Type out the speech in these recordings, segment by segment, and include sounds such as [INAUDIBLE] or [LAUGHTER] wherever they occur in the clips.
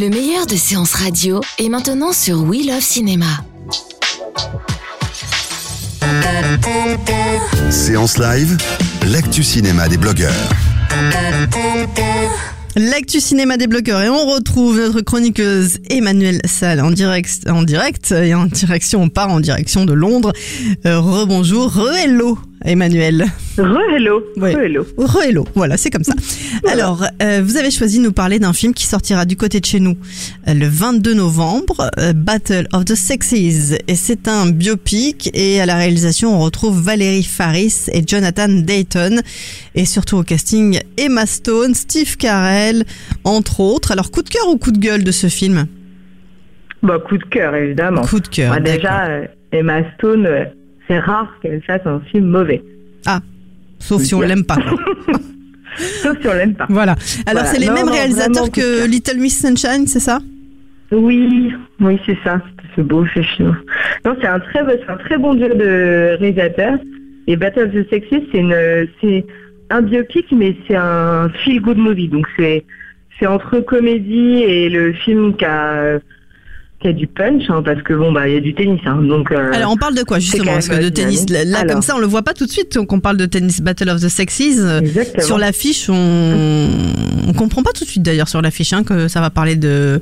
Le meilleur de séances radio est maintenant sur We Love Cinéma. Séance live, l'actu cinéma des blogueurs. L'actu cinéma des blogueurs et on retrouve notre chroniqueuse Emmanuelle Salle en direct, en direct et en direction, on part en direction de Londres. Euh, Rebonjour, re-hello Emmanuel. Re-hello. Ouais. Re-hello. Re-hello, voilà, c'est comme ça. Alors, euh, vous avez choisi de nous parler d'un film qui sortira du côté de chez nous euh, le 22 novembre, euh, Battle of the Sexes. Et c'est un biopic et à la réalisation, on retrouve Valérie Faris et Jonathan Dayton. Et surtout au casting, Emma Stone, Steve Carell, entre autres. Alors, coup de cœur ou coup de gueule de ce film? Bah, coup de cœur, évidemment. Coup de cœur, Bah, déjà, Emma Stone, c'est rare qu'elle fasse un film mauvais. Ah, sauf si on l'aime pas. [LAUGHS] Sauf si on l'aime pas. Voilà. Alors, Voilà. c'est les Non, mêmes non, réalisateurs que. Little Miss Sunshine, c'est ça? Oui, oui, c'est ça. C'est beau, ce film. Non, c'est un très, c'est un très bon duo de réalisateurs. Et Battle of the Sexes, c'est une, c'est un biopic, mais c'est un feel good movie. Donc, c'est, c'est entre comédie et le film qui a, qui a du punch, hein, parce que bon, bah, il y a du tennis, hein, donc. euh, Alors on parle de quoi justement Parce que de tennis, là dynamique. là, Alors. comme ça on le voit pas tout de suite qu'on parle de tennis Battle of the Sexes. Exactement. Sur l'affiche, on... on comprend pas tout de suite d'ailleurs sur l'affiche hein, que ça va parler de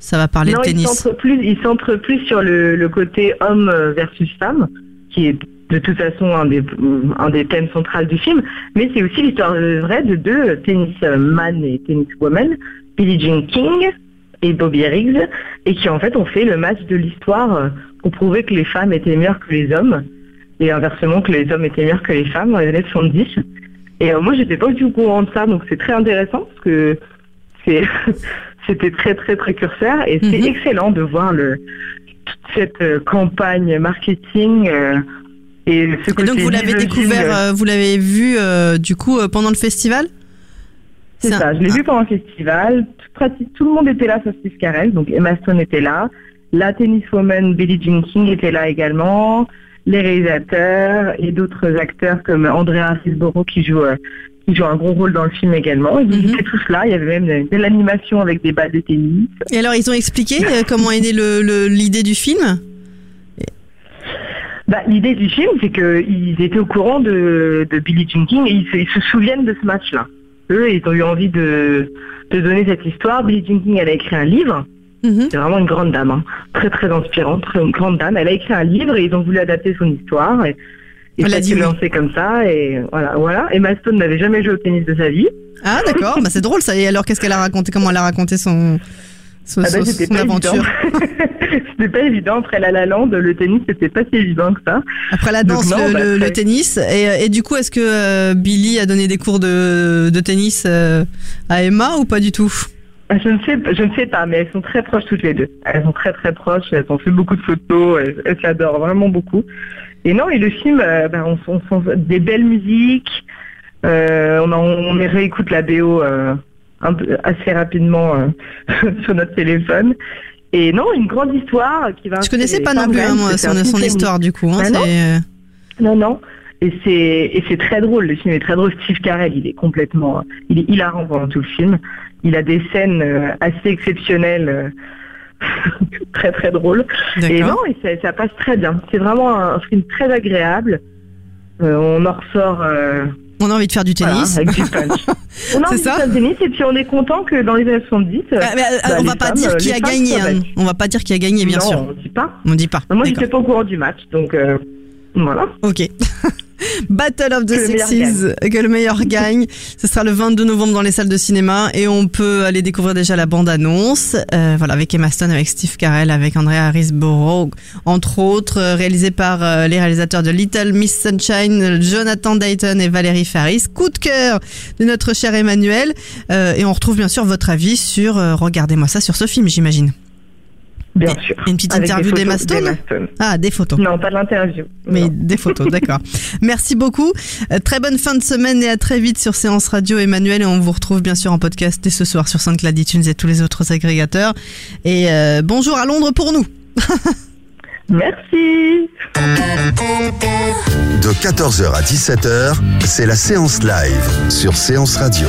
ça va parler non, de il tennis. centre plus, il centre plus sur le, le côté homme euh, versus femme, qui est de toute façon un des, un des thèmes centrales du film, mais c'est aussi l'histoire vraie de deux tennisman et tenniswoman, Billie Jean King et Bobby Riggs, et qui en fait ont fait le match de l'histoire euh, pour prouver que les femmes étaient meilleures que les hommes, et inversement que les hommes étaient meilleurs que les femmes dans les années 70. Et euh, moi, j'étais pas du tout au courant de ça, donc c'est très intéressant parce que [LAUGHS] [LAUGHS] c'était très très précurseur et c'est Mhm. excellent de voir le toute cette euh, campagne marketing euh, et ce Et donc vous l'avez découvert, vous l'avez vu du coup pendant le festival? C'est ça, je l'ai vu pendant le festival. Tout, tout le monde était là sauf Steve Carell, donc Emma Stone était là. La tenniswoman Billie Jean King était là également. Les réalisateurs et d'autres acteurs comme Andrea Riseborough qui joue euh, qui joue un gros rôle dans le film également. Ils Mhm. étaient tous là. Il y avait même de l'animation avec des balles de tennis. Et alors ils ont expliqué euh, comment est née l'idée du film? Bah, l'idée du film, c'est qu'ils étaient au courant de, de Billie Jean King et ils se, ils se souviennent de ce match-là. Eux, ils ont eu envie de, de donner cette histoire. Billie Jean King, elle a écrit un livre. Mhm. C'est vraiment une grande dame, hein. très très inspirante, très une grande dame. Elle a écrit un livre et ils ont voulu adapter son histoire. Et, et Elle a dit oui. lancé comme ça. Et voilà, voilà. Emma Stone n'avait jamais joué au tennis de sa vie. Ah d'accord, bah, c'est drôle ça. Et alors qu'est-ce qu'elle a raconté? Comment elle a raconté son, son, Ah bah, son- c'était son pas aventure évident. [LAUGHS] c'était pas évident. Après la La Land, le tennis, c'était pas si évident que ça. Après la Donc danse, non, le, bah, le- tennis. Et, et du coup, est-ce que euh, Billy a donné des cours de, de tennis euh, à Emma ou pas du tout? Ah, Je ne sais, je ne sais pas, mais elles sont très proches toutes les deux. Elles sont très très proches. Elles ont fait beaucoup de photos. Elles, elles s'adorent vraiment beaucoup. Et non, et le film, euh, ben, on, on, on- des belles musiques. Euh, on, en- on réécoute la BO euh, un peu, assez rapidement euh, [LAUGHS] sur notre téléphone. Et non, une grande histoire qui va. Je connaissais pas non plus hein, moi, son, histoire du coup. Hein, Ah non c'est, euh, non, non. Et c'est et c'est très drôle. Le film est très drôle. Steve Carell, il est complètement, il est hilarant pendant tout le film. Il a des scènes euh, assez exceptionnelles, [LAUGHS] très très drôles. Et non, et ça, ça passe très bien. C'est vraiment un, film très agréable. Euh, on en ressort euh, On a envie de faire du voilà, tennis. avec du punch. [LAUGHS] on a ça et puis on est content que dans les années 70. euh, Ah, mais, euh, bah, on va pas femmes, dire euh, qui a gagné. hein. On va pas dire qui a gagné, bien non, sûr. on dit pas. On dit pas. Moi, j'étais pas au courant du match, donc euh, voilà. Ok. [LAUGHS] Battle of the Que le Sexes, que le meilleur [LAUGHS] gagne. Ce sera le 22 novembre dans les salles de cinéma et on peut aller découvrir déjà la bande-annonce. Euh, voilà, avec Emma Stone, avec Steve Carell, avec Andrea Riseborough, entre autres, euh, réalisé par euh, les réalisateurs de Little Miss Sunshine, Jonathan Dayton et Valérie Faris. Coup de cœur de notre cher Emmanuel. Euh, et on retrouve bien sûr votre avis sur, regardez-moi ça, sur ce film, j'imagine. Bien Et- sûr. une petite Avec des interview d'Emma Stone. Ah, des photos. Non, pas de l'interview. Mais Non. des photos, d'accord. [LAUGHS] Merci beaucoup. Euh, très bonne fin de semaine et à très vite sur Séance Radio Emmanuel. Et on vous retrouve bien sûr en podcast dès ce soir sur SoundCloud, iTunes et tous les autres agrégateurs. Et euh, bonjour à Londres pour nous. [LAUGHS] Merci. De 14h à 17h, c'est la séance live sur Séance Radio.